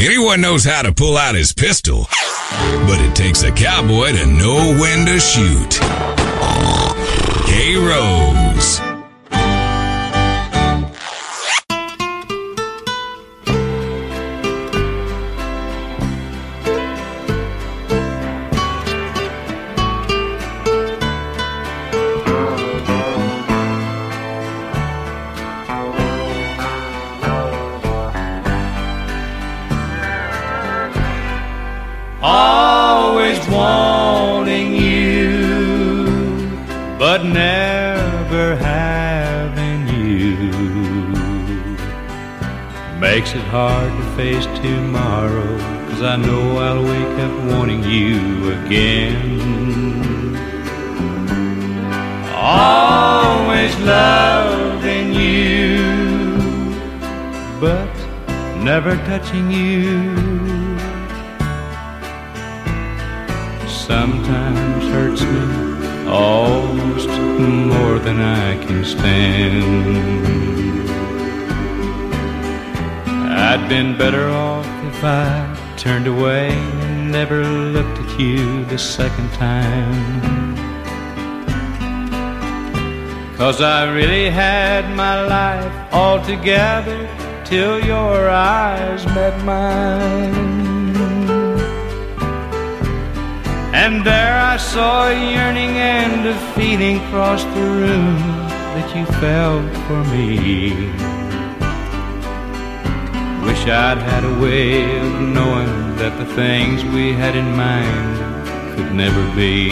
Anyone knows how to pull out his pistol, but it takes a cowboy to know when to shoot. K Rose. It hard to face tomorrow, cause I know I'll wake up wanting you again. Always loving you, but never touching you. sometimes hurts me almost more than I can stand. I'd been better off if I turned away and never looked at you the second time. Cause I really had my life all together till your eyes met mine. And there I saw a yearning and a feeling cross the room that you felt for me. Wish I'd had a way of knowing that the things we had in mind could never be.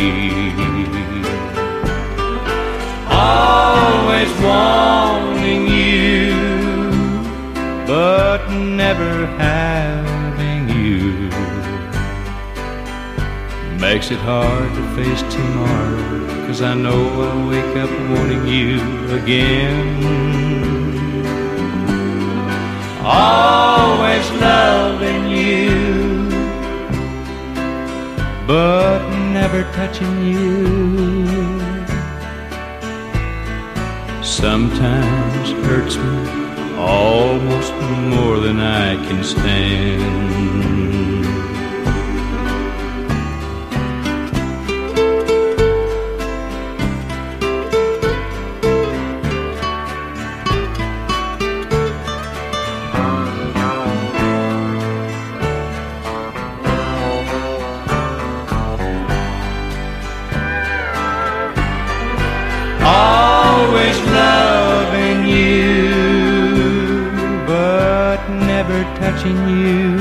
Always wanting you, but never having you makes it hard to face tomorrow. Cause I know I'll wake up wanting you again. Always loving you, but never touching you. Sometimes hurts me almost more than I can stand. Touching you.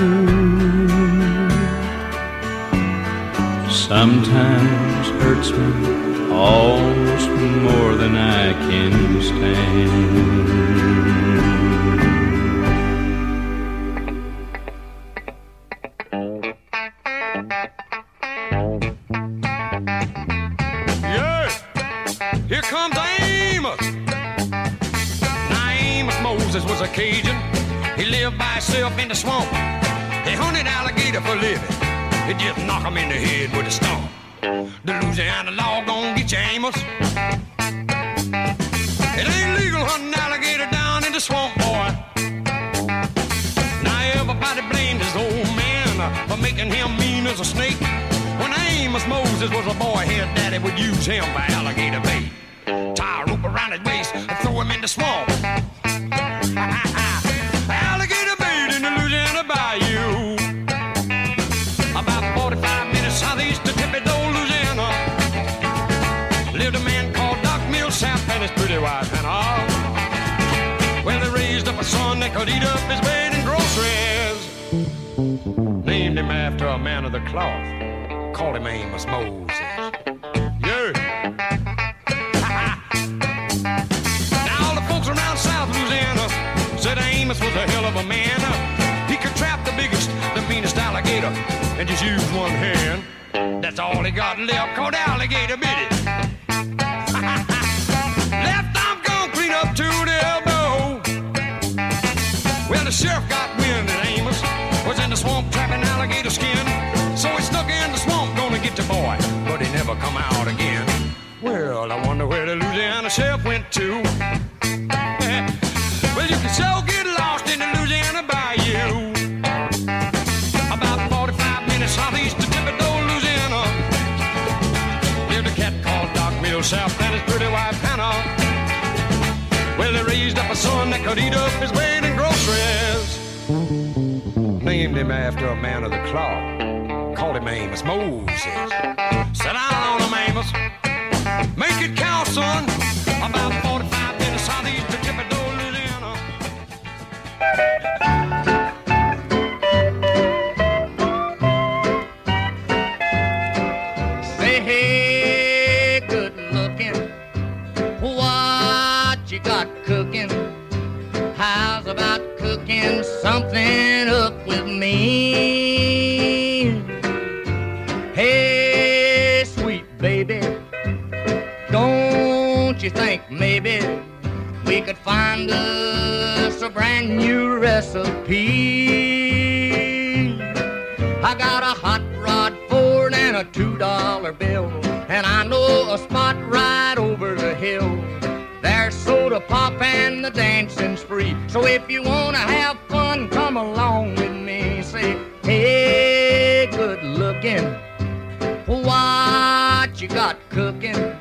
Sometimes hurts me almost more than I can stand. With a stone. The Louisiana law gon' get you, Amos. It ain't legal hunting alligator down in the swamp, boy. Now everybody blamed his old man for making him mean as a snake. When Amos Moses was a boy, his daddy would use him for alligator bait. Tie a rope around his waist and throw him in the swamp. His pretty wife Hannah. Well, they raised up a son that could eat up his bait and groceries. Named him after a man of the cloth. Called him Amos Moses. Yeah. now all the folks around South Louisiana said Amos was a hell of a man. He could trap the biggest, the meanest alligator and just use one hand. That's all he got left, called alligator bit it. sheriff got wind that Amos was in the swamp trapping alligator skin. So he snuck in the swamp, gonna get the boy, but he never come out again. Well, I wonder where the Louisiana sheriff went to. well, you can so get lost in the Louisiana bayou. About 45 minutes southeast of Thibodaux, Louisiana. Lived a cat called Doc Milsap and his pretty wife Hannah. Well, they raised up a son that could eat up his way. Named him after a man of the cloth. Called him Amos Moses. Sit down on him, Amos. New recipe? I got a hot rod Ford and a two dollar bill, and I know a spot right over the hill. There's soda pop and the dancing's free. So if you wanna have fun, come along with me. Say, hey, good looking, what you got cooking?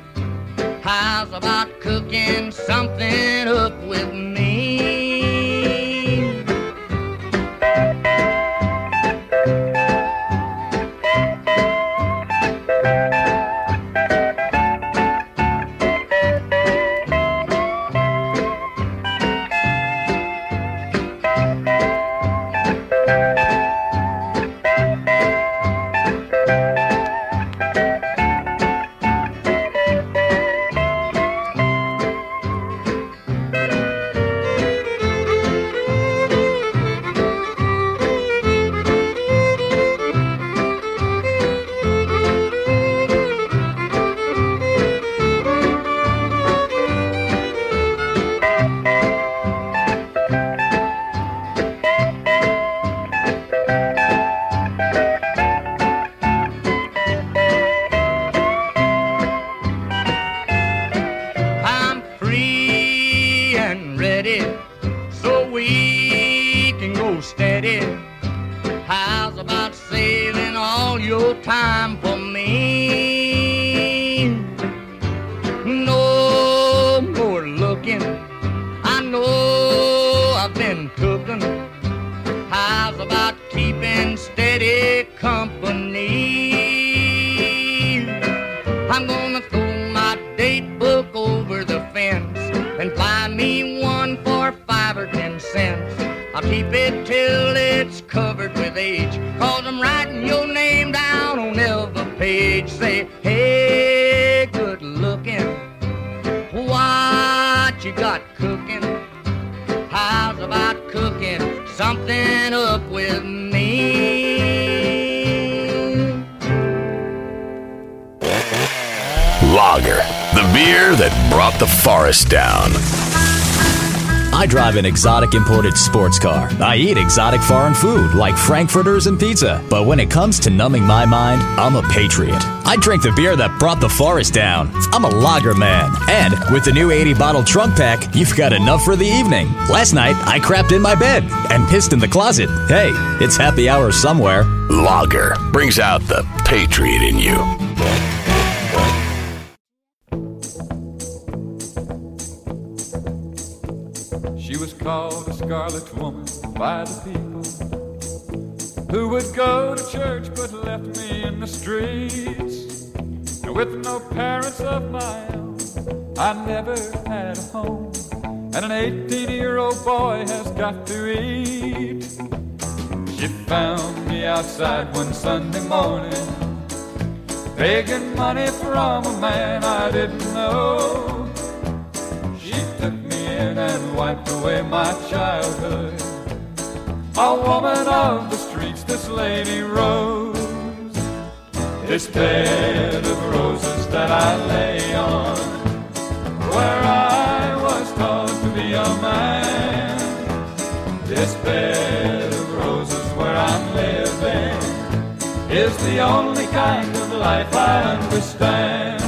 How's about cooking something up with me? Cause I'm writing your name down on every page. Say, hey, good looking, what you got cooking? How's about cooking something up with me? Logger, the beer that brought the forest down. I drive an exotic imported sports car. I eat exotic foreign food like frankfurters and pizza. But when it comes to numbing my mind, I'm a patriot. I drink the beer that brought the forest down. I'm a logger man. And with the new 80 bottle trunk pack, you've got enough for the evening. Last night, I crapped in my bed and pissed in the closet. Hey, it's happy hour somewhere. Logger brings out the patriot in you. She was called a scarlet woman by the people who would go to church but left me in the streets. And with no parents of my own, I never had a home. And an 18 year old boy has got to eat. She found me outside one Sunday morning, begging money from a man I didn't know. Wiped away my childhood. A woman of the streets, this lady Rose. This bed of roses that I lay on, where I was taught to be a man. This bed of roses where I'm living is the only kind of life I understand.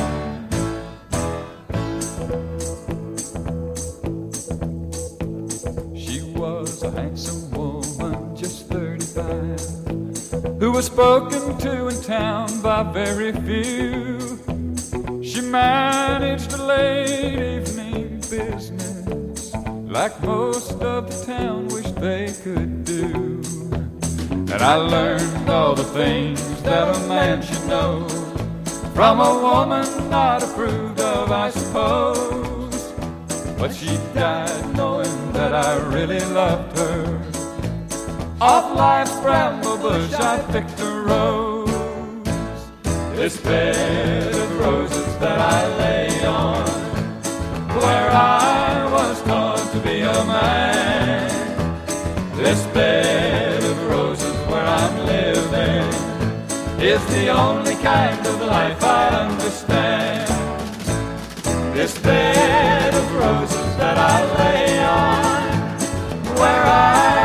Was spoken to in town by very few. She managed a late evening business like most of the town wished they could do. And I learned all the things that a man should know from a woman not approved of, I suppose. But she died knowing that I really loved her. Off life's bramble bush, I picked a rose. This bed of roses that I lay on, where I was taught to be a man. This bed of roses where I'm living is the only kind of life I understand. This bed of roses that I lay on, where I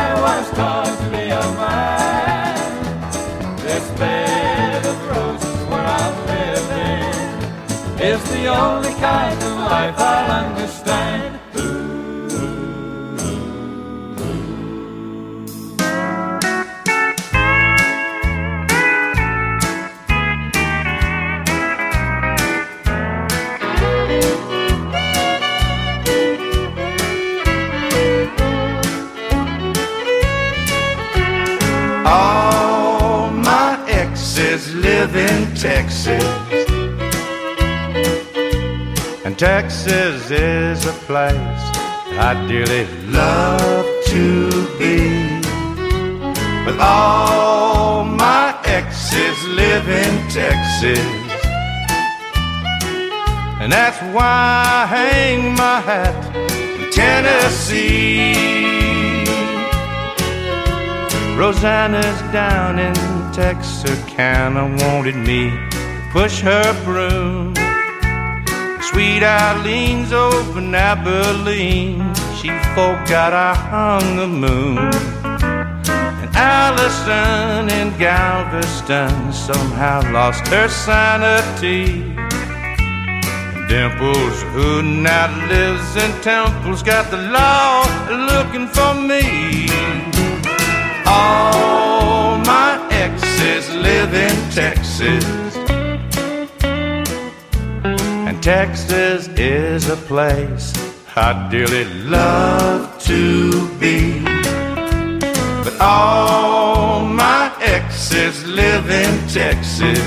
is the only kind of life I'll understand. All my exes live in Texas. And Texas is a place I dearly love to be. But all my exes live in Texas. And that's why I hang my hat in Tennessee. Rosanna's down in Texarkana wanted me to push her broom. Sweet Eileen's over in Abilene. She forgot I hung the moon. And Allison in Galveston somehow lost her sanity. And Dimples, who now lives in Temple's got the law looking for me. All my exes live in Texas. Texas is a place I dearly love to be. But all my exes live in Texas.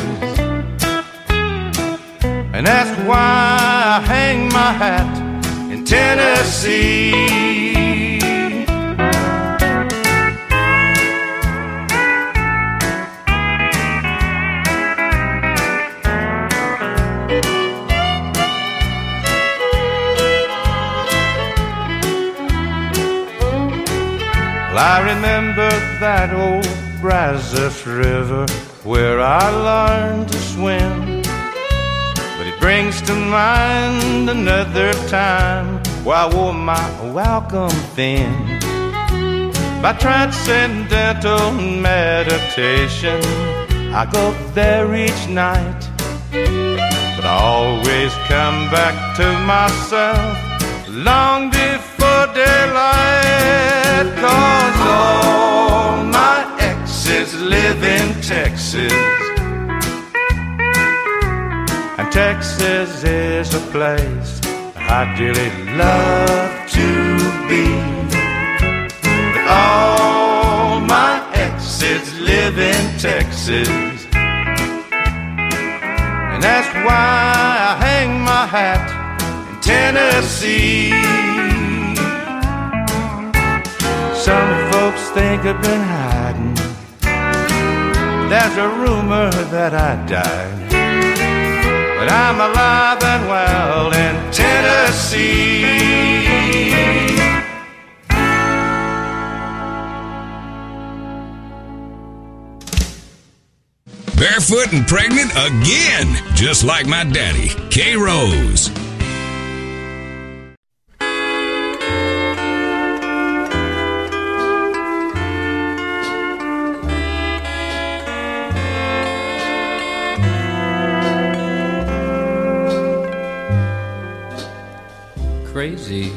And that's why I hang my hat in Tennessee. Well, I remember that old Brazos River where I learned to swim. But it brings to mind another time where I wore my welcome fin. By transcendental meditation, I go there each night. But I always come back to myself long before daylight. Cause all my exes live in Texas. And Texas is a place I dearly love to be. But all my exes live in Texas. And that's why I hang my hat in Tennessee. Some folks think I've been hiding. There's a rumor that I died. But I'm alive and well in Tennessee. Barefoot and pregnant again, just like my daddy, K Rose. Crazy.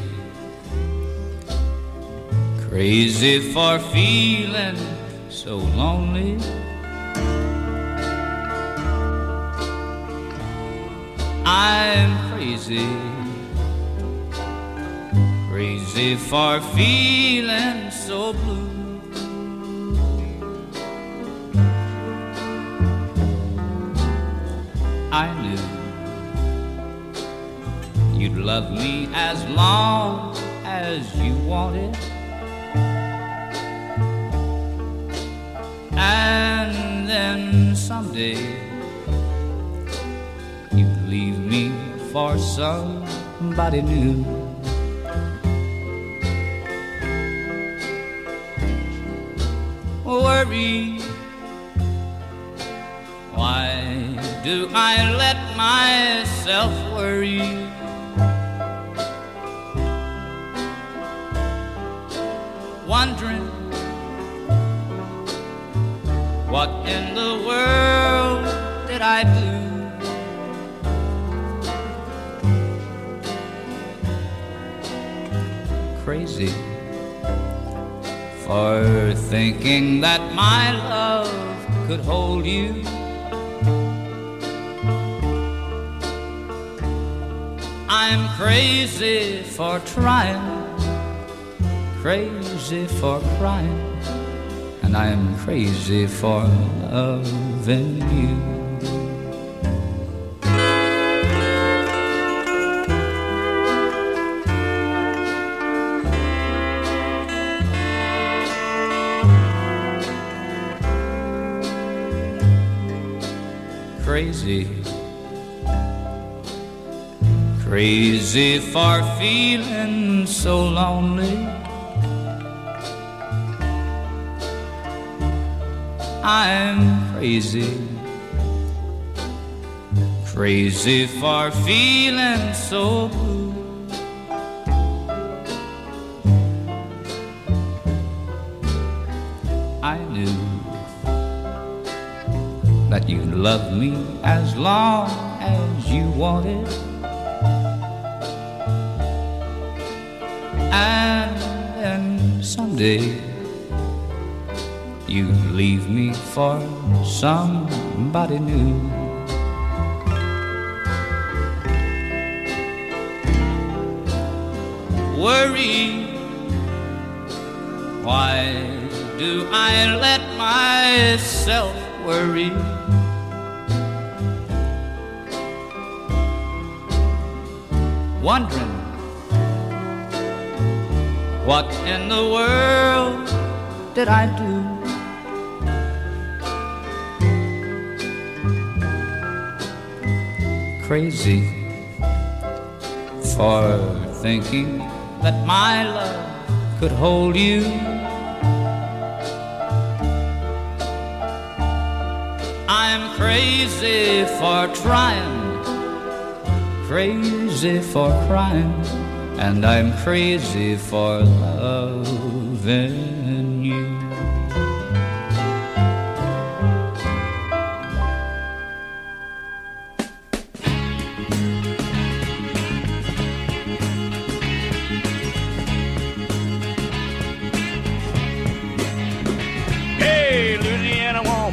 Crazy for feeling so lonely. I'm crazy, crazy for feeling so blue. I knew you'd love me as long as you wanted. And then someday you'd leave me for somebody new. Worry. Why do I let myself worry? What in the world did I do? Crazy for thinking that my love could hold you. I'm crazy for trying, crazy for crying, and I'm crazy for loving you. Crazy Crazy for feeling so lonely. I'm crazy. Crazy for feeling so blue. I knew that you loved me as long as you wanted. And then someday you leave me for somebody new. Worry, why do I let myself worry? Wondering what in the world did I do? Crazy for thinking that my love could hold you. I'm crazy for trying, crazy for crying and I'm crazy for loving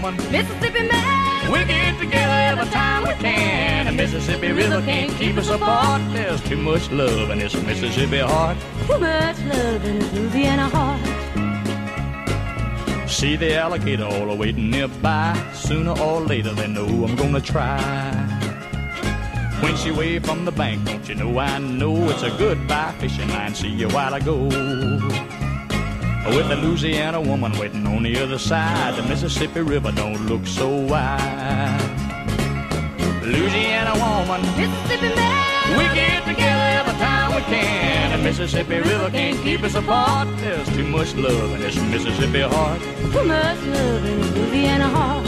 woman, Mississippi man, we get together every time we can. The Mississippi River can't keep us apart. There's too much love in this Mississippi heart. too much love in this Louisiana heart. See the alligator all waiting nearby. Sooner or later they know I'm gonna try. When she waved from the bank, don't you know I know it's a goodbye fishing line. See you while I go. With a Louisiana woman waiting on the other side, the Mississippi River don't look so wide. Louisiana woman, Mississippi man, we get together every time we can. The Mississippi River can't keep us apart. There's too much love in this Mississippi heart. too much love in this Louisiana heart.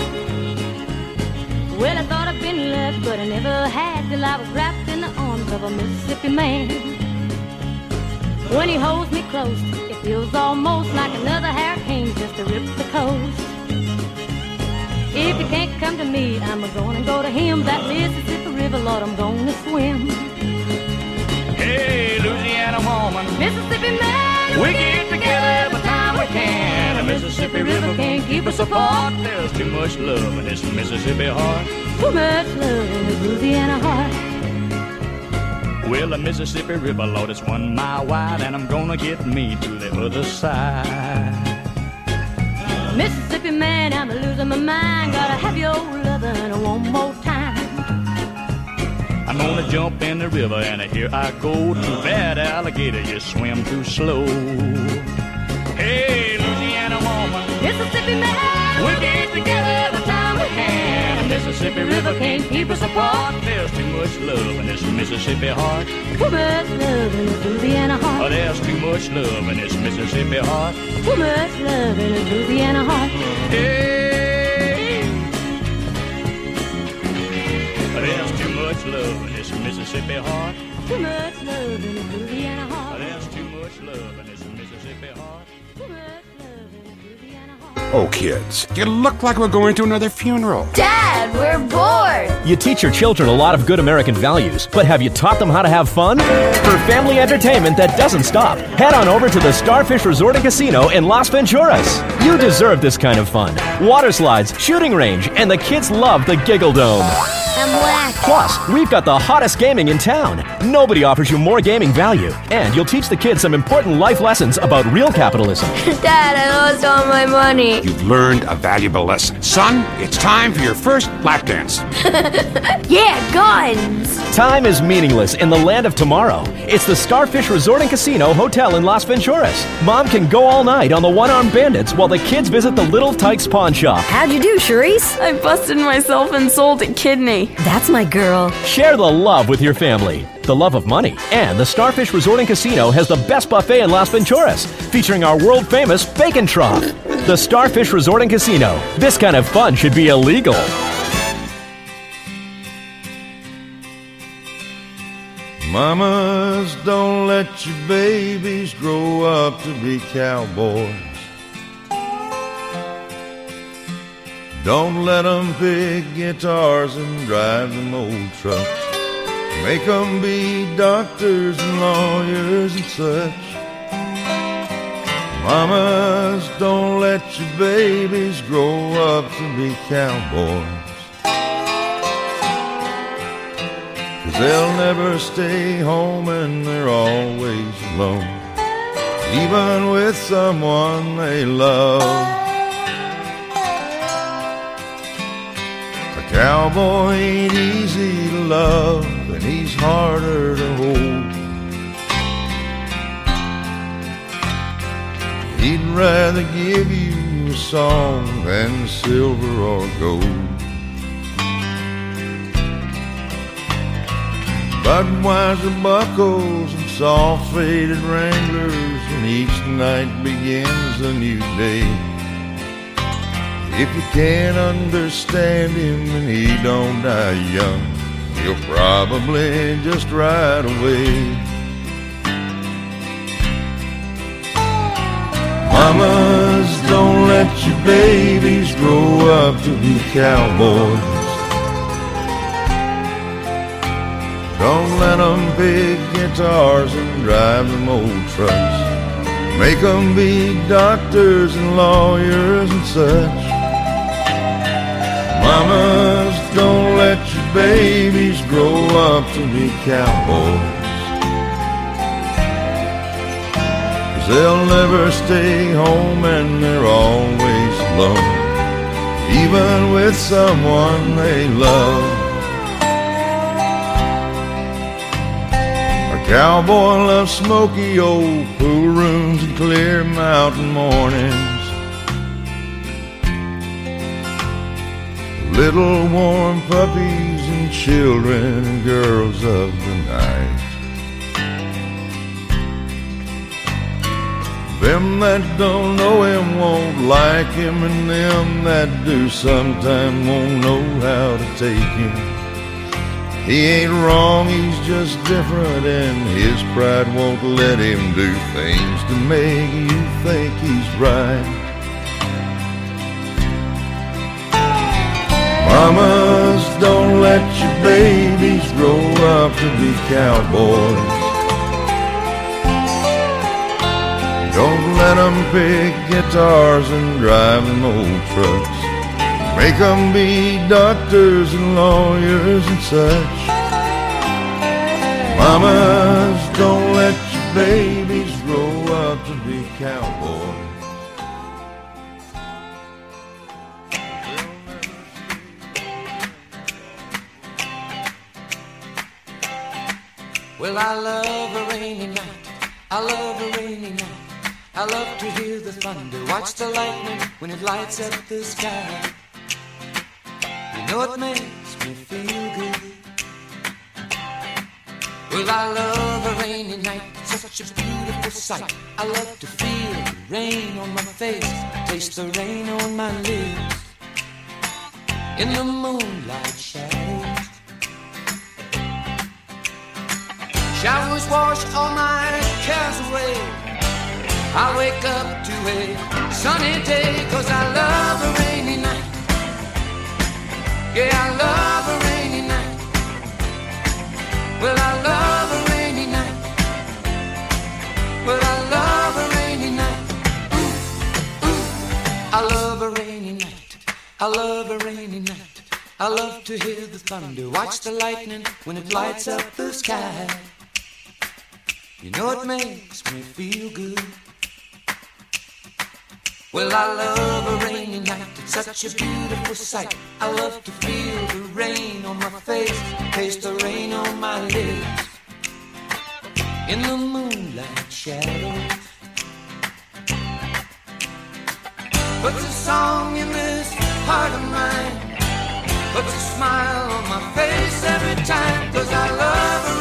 Well, I thought I'd been left, but I never had till I was wrapped in the arms of a Mississippi man. When he holds me close, feels almost like another hurricane just to rip the coast. If he can't come to me, I'm gonna go to him. That Mississippi River, Lord, I'm gonna swim. Hey, Louisiana woman, Mississippi man, we get together every time we can. The Mississippi River can't keep us apart. There's too much love in this Mississippi heart. Too much love in this Louisiana heart. Well, the Mississippi River, Lord, it's one mile wide, and I'm gonna get me to the other side. Mississippi man, I'm losing my mind. Gotta have your lovin' one more time. I'm gonna jump in the river, and here I go. Too bad, alligator, you swim too slow. Hey, Mississippi River can't keep us apart. There's too much love in this Mississippi heart. Too much love in this Louisiana Oh, heart. there's too much love in this Mississippi heart. Too much love in this Louisiana heart. Hey. There's too much love in this Mississippi heart. Too much love in this Louisiana heart. There's too much love in this Mississippi heart. Too much Oh, kids, you look like we're going to another funeral. Dad, we're bored. You teach your children a lot of good American values, but have you taught them how to have fun? For family entertainment that doesn't stop, head on over to the Starfish Resort and Casino in Las Venturas. You deserve this kind of fun. Water slides, shooting range, and the kids love the Giggle Dome. I'm black. Plus, we've got the hottest gaming in town. Nobody offers you more gaming value. And you'll teach the kids some important life lessons about real capitalism. Dad, I lost all my money. You've learned a valuable lesson. Son, it's time for your first lap dance. yeah, guns. Time is meaningless in the land of tomorrow. It's the Starfish Resort and Casino Hotel in Las Venturas. Mom can go all night on the one armed bandits while the kids visit the Little Tykes Pawn Shop. How'd you do, Charisse? I busted myself and sold a kidney. That's my girl. Share the love with your family, the love of money, and the Starfish Resort and Casino has the best buffet in Las Venturas, featuring our world famous bacon trough. The Starfish Resort and Casino. This kind of fun should be illegal. Mamas, don't let your babies grow up to be cowboys. Don't let 'em pick guitars and drive them old trucks. Make 'em be doctors and lawyers and such. Mamas, don't let your babies grow up to be cowboys. Cause they'll never stay home and they're always alone, even with someone they love. Cowboy ain't easy to love, and he's harder to hold. He'd rather give you a song than silver or gold. Budweiser buckles and soft faded Wranglers, and each night begins a new day. If you can't understand him and he don't die young, he'll probably just ride away. Mamas, don't let your babies grow up to be cowboys. Don't let them pick guitars and drive them old trucks. Make them be doctors and lawyers and such. Mamas, don't let your babies grow up to be cowboys. Cause they'll never stay home and they're always alone, even with someone they love. A cowboy loves smoky old pool rooms and clear mountain mornings. Little warm puppies and children and girls of the night. Them that don't know him won't like him, and them that do sometime won't know how to take him. He ain't wrong, he's just different, and his pride won't let him do things to make you think he's right. Mamas, don't let your babies grow up to be cowboys. Don't let them pick guitars and drive them old trucks. Make them be doctors and lawyers and such. Mamas, don't let your babies grow up to be cowboys. Well, I love a rainy night. I love a rainy night. I love to hear the thunder, watch the lightning when it lights up the sky. You know it makes me feel good. Well, I love a rainy night, such a beautiful sight. I love to feel the rain on my face, taste the rain on my lips. In the moonlight shadows. Showers wash all my cares away. I wake up to a sunny day cause I love a rainy night. Yeah, I love a rainy night. Well, I love a rainy night. Well, I love a rainy night. Ooh, ooh. I love a rainy night. I love a rainy night. I love to hear the thunder, watch the lightning when it lights up the sky. You know it makes me feel good. Well, I love a rainy night. It's such a beautiful sight. I love to feel the rain on my face, taste the rain on my lips. In the moonlight shadows. Puts a song in this heart of mine. Puts a smile on my face every time. Cause I love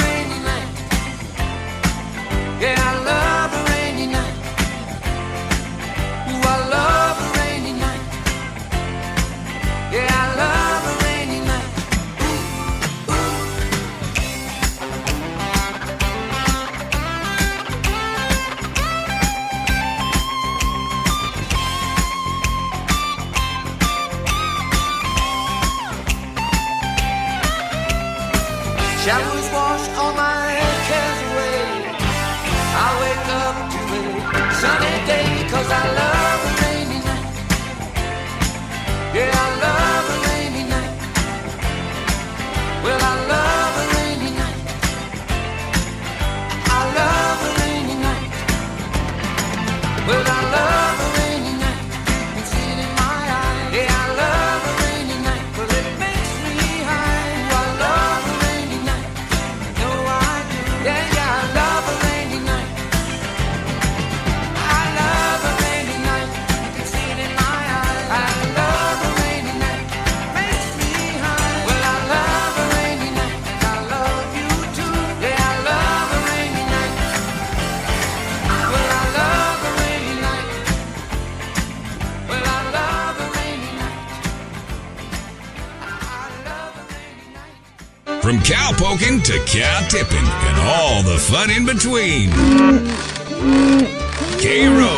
to cow tipping and all the fun in between. K Rose.